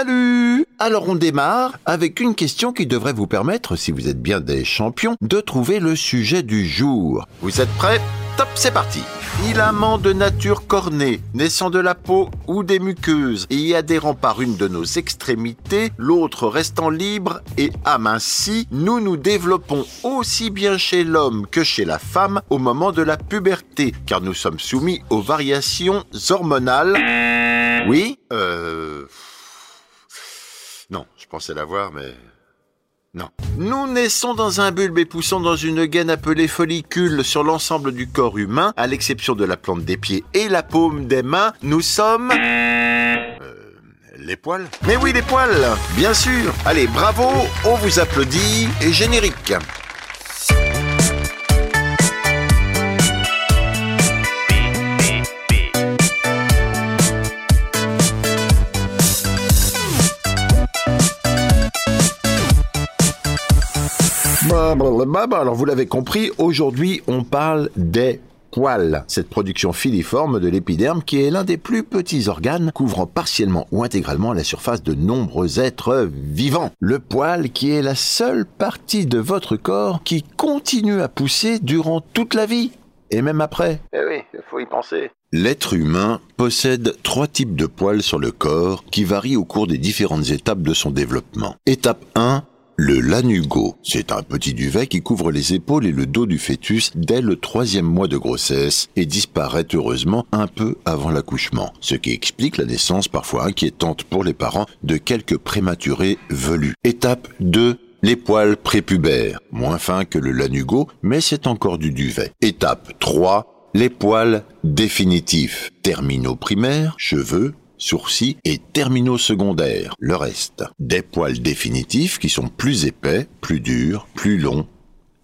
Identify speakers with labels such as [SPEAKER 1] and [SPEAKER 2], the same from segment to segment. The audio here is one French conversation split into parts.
[SPEAKER 1] Salut Alors on démarre avec une question qui devrait vous permettre, si vous êtes bien des champions, de trouver le sujet du jour. Vous êtes prêts? Top, c'est parti Filament de nature cornée, naissant de la peau ou des muqueuses et y adhérant par une de nos extrémités, l'autre restant libre et aminci, nous nous développons aussi bien chez l'homme que chez la femme au moment de la puberté, car nous sommes soumis aux variations hormonales. Oui? Euh... Non, je pensais l'avoir, mais... Non. Nous naissons dans un bulbe et poussons dans une gaine appelée follicule sur l'ensemble du corps humain, à l'exception de la plante des pieds et la paume des mains. Nous sommes... Euh, les poils Mais oui, les poils Bien sûr Allez, bravo, on vous applaudit et générique Alors vous l'avez compris, aujourd'hui on parle des poils, cette production filiforme de l'épiderme qui est l'un des plus petits organes couvrant partiellement ou intégralement la surface de nombreux êtres vivants. Le poil qui est la seule partie de votre corps qui continue à pousser durant toute la vie. Et même après.
[SPEAKER 2] Eh oui, il faut y penser.
[SPEAKER 1] L'être humain possède trois types de poils sur le corps qui varient au cours des différentes étapes de son développement. Étape 1, le lanugo, c'est un petit duvet qui couvre les épaules et le dos du fœtus dès le troisième mois de grossesse et disparaît heureusement un peu avant l'accouchement, ce qui explique la naissance parfois inquiétante pour les parents de quelques prématurés velus. Étape 2. Les poils prépubères, moins fins que le lanugo, mais c'est encore du duvet. Étape 3. Les poils définitifs, terminaux primaires, cheveux, sourcils et terminaux secondaires, le reste. Des poils définitifs qui sont plus épais, plus durs, plus longs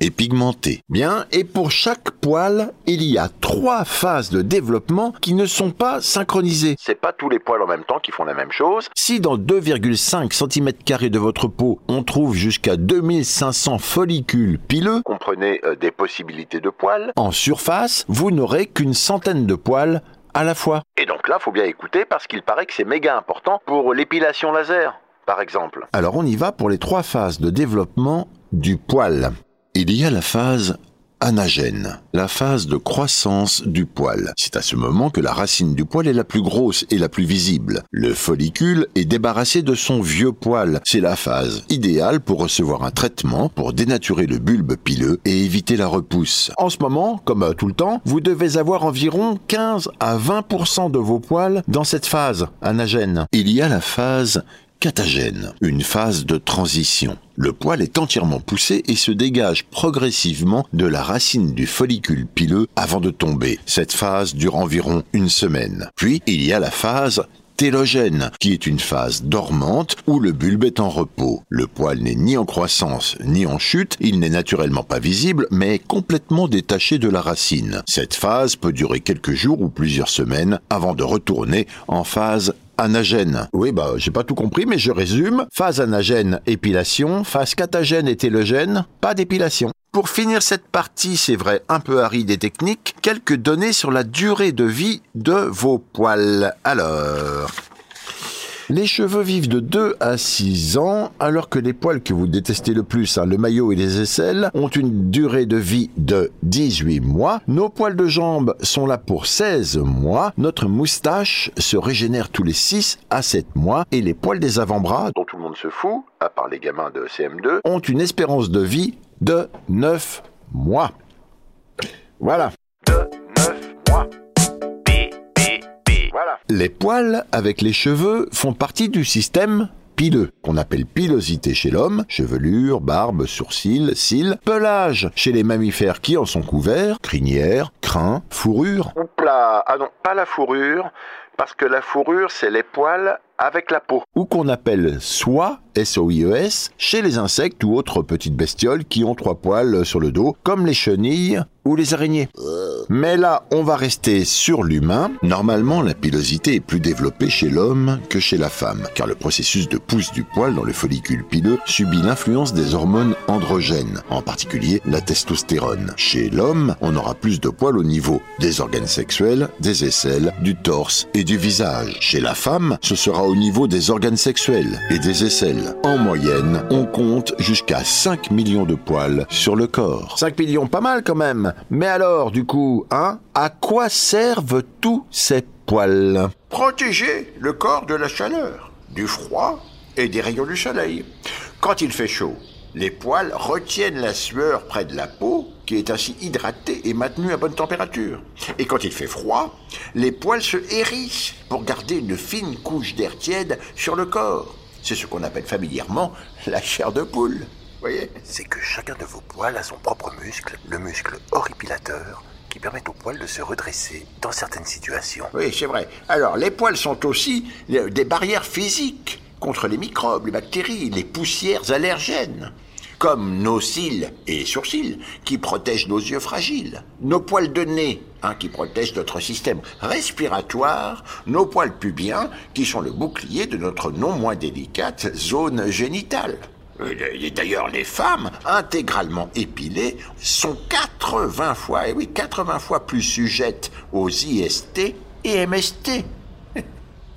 [SPEAKER 1] et pigmentés. Bien, et pour chaque poil, il y a trois phases de développement qui ne sont pas synchronisées.
[SPEAKER 2] C'est pas tous les poils en même temps qui font la même chose.
[SPEAKER 1] Si dans 2,5 cm de votre peau, on trouve jusqu'à 2500 follicules pileux,
[SPEAKER 2] comprenez euh, des possibilités de poils,
[SPEAKER 1] en surface, vous n'aurez qu'une centaine de poils à la fois.
[SPEAKER 2] Et donc là, faut bien écouter parce qu'il paraît que c'est méga important pour l'épilation laser, par exemple.
[SPEAKER 1] Alors on y va pour les trois phases de développement du poil. Il y a la phase anagène, la phase de croissance du poil. C'est à ce moment que la racine du poil est la plus grosse et la plus visible. Le follicule est débarrassé de son vieux poil. C'est la phase idéale pour recevoir un traitement pour dénaturer le bulbe pileux et éviter la repousse. En ce moment, comme tout le temps, vous devez avoir environ 15 à 20% de vos poils dans cette phase anagène. Il y a la phase catagène, une phase de transition. Le poil est entièrement poussé et se dégage progressivement de la racine du follicule pileux avant de tomber. Cette phase dure environ une semaine. Puis il y a la phase télogène, qui est une phase dormante où le bulbe est en repos. Le poil n'est ni en croissance ni en chute, il n'est naturellement pas visible, mais complètement détaché de la racine. Cette phase peut durer quelques jours ou plusieurs semaines avant de retourner en phase anagène. Oui, bah, j'ai pas tout compris, mais je résume. Phase anagène, épilation. Phase catagène et télogène, pas d'épilation. Pour finir cette partie, c'est vrai, un peu aride et technique, quelques données sur la durée de vie de vos poils. Alors, les cheveux vivent de 2 à 6 ans, alors que les poils que vous détestez le plus, hein, le maillot et les aisselles, ont une durée de vie de 18 mois. Nos poils de jambes sont là pour 16 mois. Notre moustache se régénère tous les 6 à 7 mois. Et les poils des avant-bras,
[SPEAKER 2] dont tout le monde se fout, à part les gamins de CM2,
[SPEAKER 1] ont une espérance de vie de 9 mois. Voilà.
[SPEAKER 2] de 9 mois. Pi, pi, pi. Voilà.
[SPEAKER 1] Les poils avec les cheveux font partie du système pileux, qu'on appelle pilosité chez l'homme, chevelure, barbe, sourcils, cils, pelage chez les mammifères qui en sont couverts, crinière, crin, fourrure.
[SPEAKER 2] Oupla, ah non, pas la fourrure, parce que la fourrure, c'est les poils avec la peau.
[SPEAKER 1] ou qu'on appelle soie, S-O-I-E-S, chez les insectes ou autres petites bestioles qui ont trois poils sur le dos, comme les chenilles ou les araignées. Mais là, on va rester sur l'humain. Normalement, la pilosité est plus développée chez l'homme que chez la femme, car le processus de pousse du poil dans le follicule pileux subit l'influence des hormones androgènes, en particulier la testostérone. Chez l'homme, on aura plus de poils au niveau des organes sexuels, des aisselles, du torse et du visage. Chez la femme, ce sera au niveau des organes sexuels et des aisselles. En moyenne, on compte jusqu'à 5 millions de poils sur le corps. 5 millions, pas mal quand même. Mais alors, du coup, hein, à quoi servent tous ces poils?
[SPEAKER 2] Protéger le corps de la chaleur, du froid et des rayons du soleil. Quand il fait chaud, les poils retiennent la sueur près de la peau, qui est ainsi hydratée et maintenue à bonne température. Et quand il fait froid, les poils se hérissent pour garder une fine couche d'air tiède sur le corps. C'est ce qu'on appelle familièrement la chair de poule. Voyez?
[SPEAKER 3] C'est que chacun de vos poils a son propre muscle, le muscle horripilateur, qui permet aux poils de se redresser dans certaines situations.
[SPEAKER 2] Oui, c'est vrai. Alors, les poils sont aussi euh, des barrières physiques contre les microbes, les bactéries, les poussières allergènes. Comme nos cils et sourcils qui protègent nos yeux fragiles, nos poils de nez hein, qui protègent notre système respiratoire, nos poils pubiens qui sont le bouclier de notre non moins délicate zone génitale. Euh, d'ailleurs, les femmes intégralement épilées sont 80 fois, et oui, 80 fois plus sujettes aux IST et MST.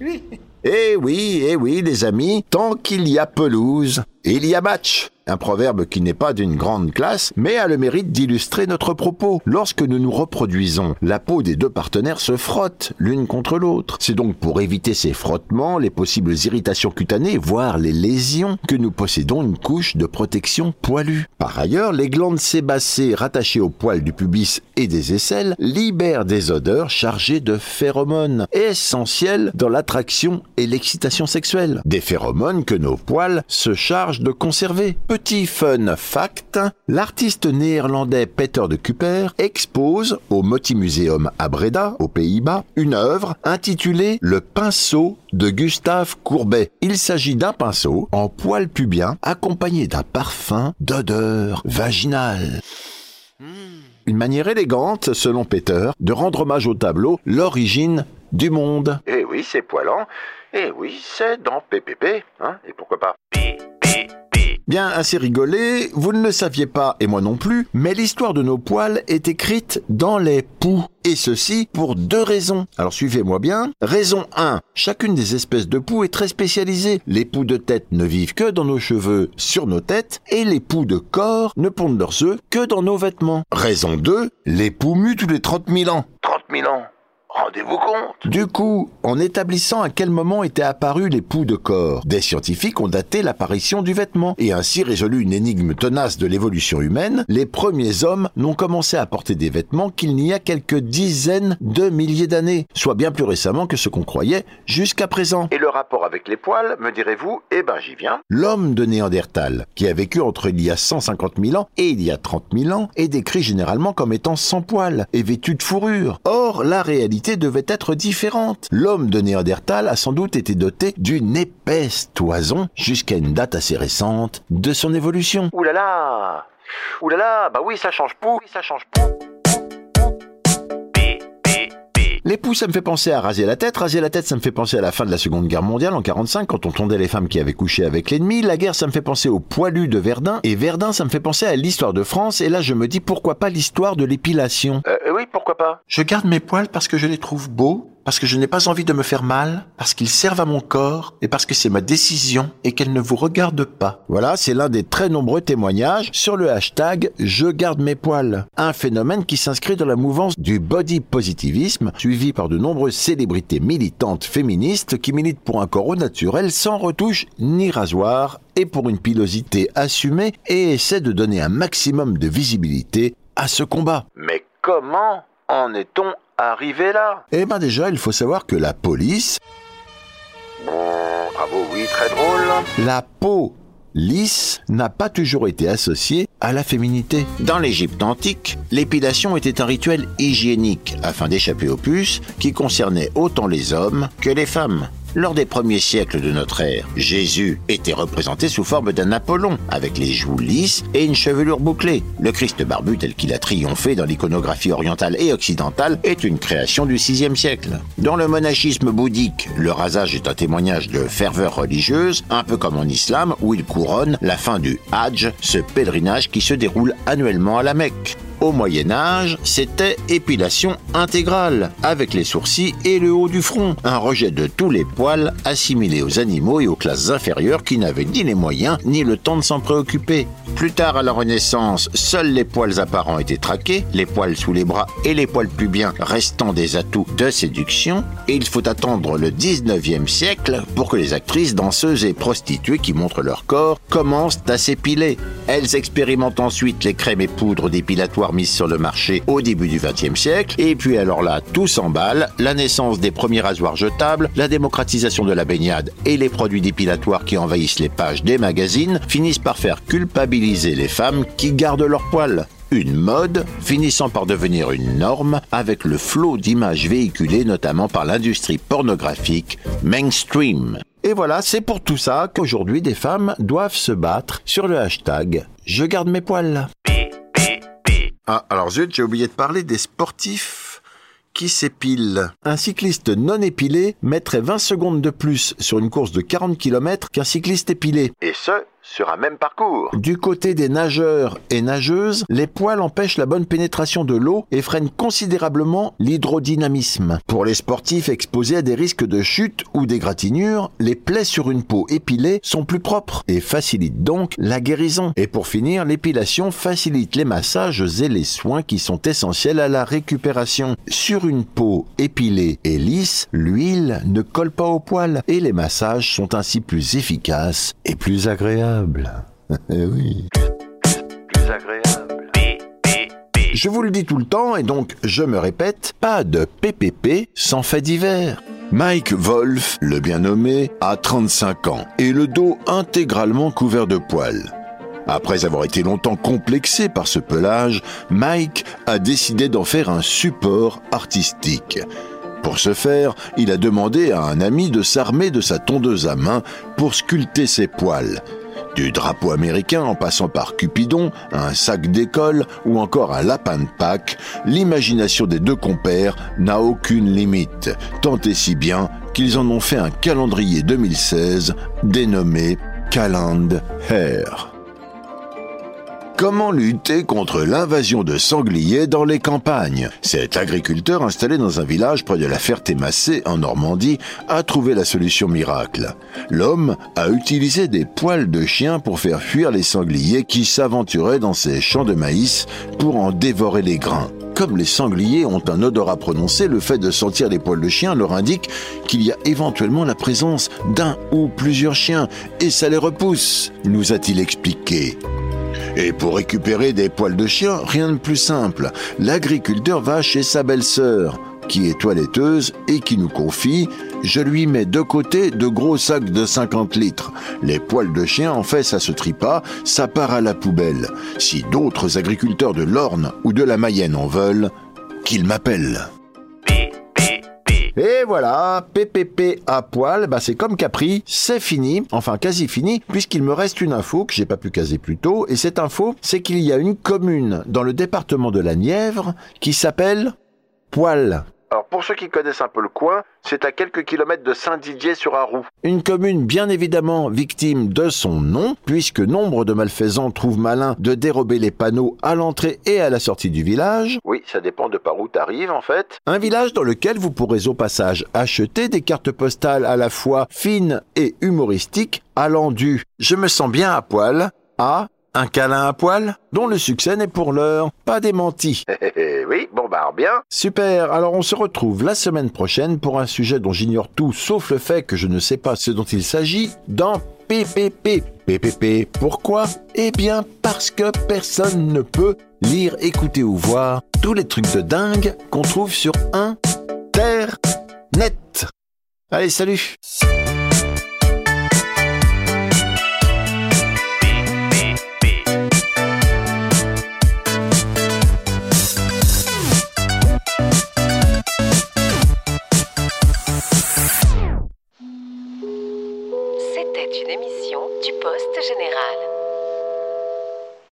[SPEAKER 2] Oui.
[SPEAKER 1] Eh oui, eh oui, les amis, tant qu'il y a pelouse, il y a match. Un proverbe qui n'est pas d'une grande classe, mais a le mérite d'illustrer notre propos. Lorsque nous nous reproduisons, la peau des deux partenaires se frotte l'une contre l'autre. C'est donc pour éviter ces frottements, les possibles irritations cutanées, voire les lésions, que nous possédons une couche de protection poilue. Par ailleurs, les glandes sébacées rattachées au poil du pubis et des aisselles libèrent des odeurs chargées de phéromones, essentielles dans l'attraction et l'excitation sexuelle. Des phéromones que nos poils se chargent de conserver. Petit fun fact, l'artiste néerlandais Peter de Cooper expose au Motimuseum à Breda, aux Pays-Bas, une œuvre intitulée Le pinceau de Gustave Courbet. Il s'agit d'un pinceau en poil pubien accompagné d'un parfum d'odeur vaginale. Une manière élégante, selon Peter, de rendre hommage au tableau L'origine du monde.
[SPEAKER 2] Eh oui, c'est poilant. Eh oui, c'est dans PPP. Hein, et pourquoi pas
[SPEAKER 1] Bien assez rigolé, vous ne le saviez pas et moi non plus, mais l'histoire de nos poils est écrite dans les poux. Et ceci pour deux raisons. Alors suivez-moi bien. Raison 1. Chacune des espèces de poux est très spécialisée. Les poux de tête ne vivent que dans nos cheveux, sur nos têtes, et les poux de corps ne pondent leurs œufs que dans nos vêtements. Raison 2. Les poux muent tous les 30 000 ans.
[SPEAKER 2] 30 000 ans Rendez-vous compte
[SPEAKER 1] Du coup, en établissant à quel moment étaient apparus les poux de corps, des scientifiques ont daté l'apparition du vêtement et ainsi résolu une énigme tenace de l'évolution humaine. Les premiers hommes n'ont commencé à porter des vêtements qu'il n'y a quelques dizaines de milliers d'années, soit bien plus récemment que ce qu'on croyait jusqu'à présent.
[SPEAKER 2] Et le rapport avec les poils, me direz-vous? Eh ben, j'y viens.
[SPEAKER 1] L'homme de Néandertal, qui a vécu entre il y a 150 000 ans et il y a 30 000 ans, est décrit généralement comme étant sans poils et vêtu de fourrure. Or, la réalité devait être différente. L'homme de Néandertal a sans doute été doté d'une épaisse toison jusqu'à une date assez récente de son évolution.
[SPEAKER 2] Ouh là là Ouh là là Bah oui, ça change pou, oui, ça change pou.
[SPEAKER 1] Les poux, ça me fait penser à raser la tête. Raser la tête, ça me fait penser à la fin de la Seconde Guerre mondiale en 45, quand on tondait les femmes qui avaient couché avec l'ennemi. La guerre, ça me fait penser au poilu de Verdun. Et Verdun, ça me fait penser à l'histoire de France. Et là, je me dis pourquoi pas l'histoire de l'épilation?
[SPEAKER 2] Euh, pourquoi pas?
[SPEAKER 1] Je garde mes poils parce que je les trouve beaux, parce que je n'ai pas envie de me faire mal, parce qu'ils servent à mon corps et parce que c'est ma décision et qu'elle ne vous regarde pas. Voilà, c'est l'un des très nombreux témoignages sur le hashtag Je garde mes poils. Un phénomène qui s'inscrit dans la mouvance du body positivisme, suivi par de nombreuses célébrités militantes féministes qui militent pour un corps au naturel sans retouche ni rasoir et pour une pilosité assumée et essaient de donner un maximum de visibilité à ce combat.
[SPEAKER 2] Mais comment en est-on arrivé là?
[SPEAKER 1] Eh ben déjà, il faut savoir que la police,
[SPEAKER 2] Bon, bravo, oui, très drôle.
[SPEAKER 1] la peau lisse n'a pas toujours été associée à la féminité. Dans l'Égypte antique, l'épilation était un rituel hygiénique afin d'échapper aux puces qui concernaient autant les hommes que les femmes. Lors des premiers siècles de notre ère, Jésus était représenté sous forme d'un Apollon, avec les joues lisses et une chevelure bouclée. Le Christ barbu tel qu'il a triomphé dans l'iconographie orientale et occidentale est une création du VIe siècle. Dans le monachisme bouddhique, le rasage est un témoignage de ferveur religieuse, un peu comme en islam où il couronne la fin du Hajj, ce pèlerinage qui se déroule annuellement à la Mecque. Au Moyen Âge, c'était épilation intégrale, avec les sourcils et le haut du front, un rejet de tous les poils assimilés aux animaux et aux classes inférieures qui n'avaient ni les moyens ni le temps de s'en préoccuper. Plus tard à la Renaissance, seuls les poils apparents étaient traqués, les poils sous les bras et les poils pubiens restant des atouts de séduction, et il faut attendre le 19e siècle pour que les actrices, danseuses et prostituées qui montrent leur corps commencent à s'épiler. Elles expérimentent ensuite les crèmes et poudres mise sur le marché au début du XXe siècle. Et puis alors là, tout s'emballe, la naissance des premiers rasoirs jetables, la démocratisation de la baignade et les produits dépilatoires qui envahissent les pages des magazines finissent par faire culpabiliser les femmes qui gardent leurs poils une mode finissant par devenir une norme avec le flot d'images véhiculées notamment par l'industrie pornographique mainstream. Et voilà, c'est pour tout ça qu'aujourd'hui des femmes doivent se battre sur le hashtag Je garde mes poils. Ah, alors zut, j'ai oublié de parler des sportifs qui s'épilent. Un cycliste non épilé mettrait 20 secondes de plus sur une course de 40 km qu'un cycliste épilé.
[SPEAKER 4] Et ce, sur un même parcours.
[SPEAKER 1] Du côté des nageurs et nageuses, les poils empêchent la bonne pénétration de l'eau et freinent considérablement l'hydrodynamisme. Pour les sportifs exposés à des risques de chute ou d'égratignure, les plaies sur une peau épilée sont plus propres et facilitent donc la guérison. Et pour finir, l'épilation facilite les massages et les soins qui sont essentiels à la récupération. Sur une peau épilée et lisse, l'huile ne colle pas aux poils et les massages sont ainsi plus efficaces et plus agréables. Eh oui.
[SPEAKER 5] Plus agréable.
[SPEAKER 1] Je vous le dis tout le temps et donc je me répète, pas de PPP sans fait divers.
[SPEAKER 4] Mike Wolf, le bien nommé, a 35 ans et le dos intégralement couvert de poils. Après avoir été longtemps complexé par ce pelage, Mike a décidé d'en faire un support artistique. Pour ce faire, il a demandé à un ami de s'armer de sa tondeuse à main pour sculpter ses poils. Du drapeau américain en passant par Cupidon, un sac d'école ou encore un lapin de Pâques, l'imagination des deux compères n'a aucune limite, tant et si bien qu'ils en ont fait un calendrier 2016 dénommé Calend Hair. Comment lutter contre l'invasion de sangliers dans les campagnes? Cet agriculteur installé dans un village près de la Ferté-Massé en Normandie a trouvé la solution miracle. L'homme a utilisé des poils de chien pour faire fuir les sangliers qui s'aventuraient dans ses champs de maïs pour en dévorer les grains. Comme les sangliers ont un odorat prononcé, le fait de sentir les poils de chien leur indique qu'il y a éventuellement la présence d'un ou plusieurs chiens, et ça les repousse, nous a-t-il expliqué. Et pour récupérer des poils de chien, rien de plus simple. L'agriculteur va chez sa belle-sœur, qui est toiletteuse et qui nous confie je lui mets de côté de gros sacs de 50 litres. Les poils de chien, en fait, ça se trie pas, ça part à la poubelle. Si d'autres agriculteurs de l'Orne ou de la Mayenne en veulent, qu'ils m'appellent.
[SPEAKER 1] Et voilà, PPP à poil, bah c'est comme Capri, c'est fini, enfin quasi fini, puisqu'il me reste une info que j'ai pas pu caser plus tôt, et cette info, c'est qu'il y a une commune dans le département de la Nièvre qui s'appelle Poil.
[SPEAKER 4] Alors pour ceux qui connaissent un peu le coin, c'est à quelques kilomètres de Saint-Didier-sur-Arroux.
[SPEAKER 1] Une commune bien évidemment victime de son nom, puisque nombre de malfaisants trouvent malin de dérober les panneaux à l'entrée et à la sortie du village.
[SPEAKER 4] Oui, ça dépend de par où t'arrives en fait.
[SPEAKER 1] Un village dans lequel vous pourrez au passage acheter des cartes postales à la fois fines et humoristiques, allant du Je me sens bien à poil à un câlin à poil dont le succès n'est pour l'heure pas démenti.
[SPEAKER 4] oui, bon bah bien.
[SPEAKER 1] Super, alors on se retrouve la semaine prochaine pour un sujet dont j'ignore tout sauf le fait que je ne sais pas ce dont il s'agit dans PPP. PPP, pourquoi? Eh bien parce que personne ne peut lire, écouter ou voir tous les trucs de dingue qu'on trouve sur Internet. Allez, salut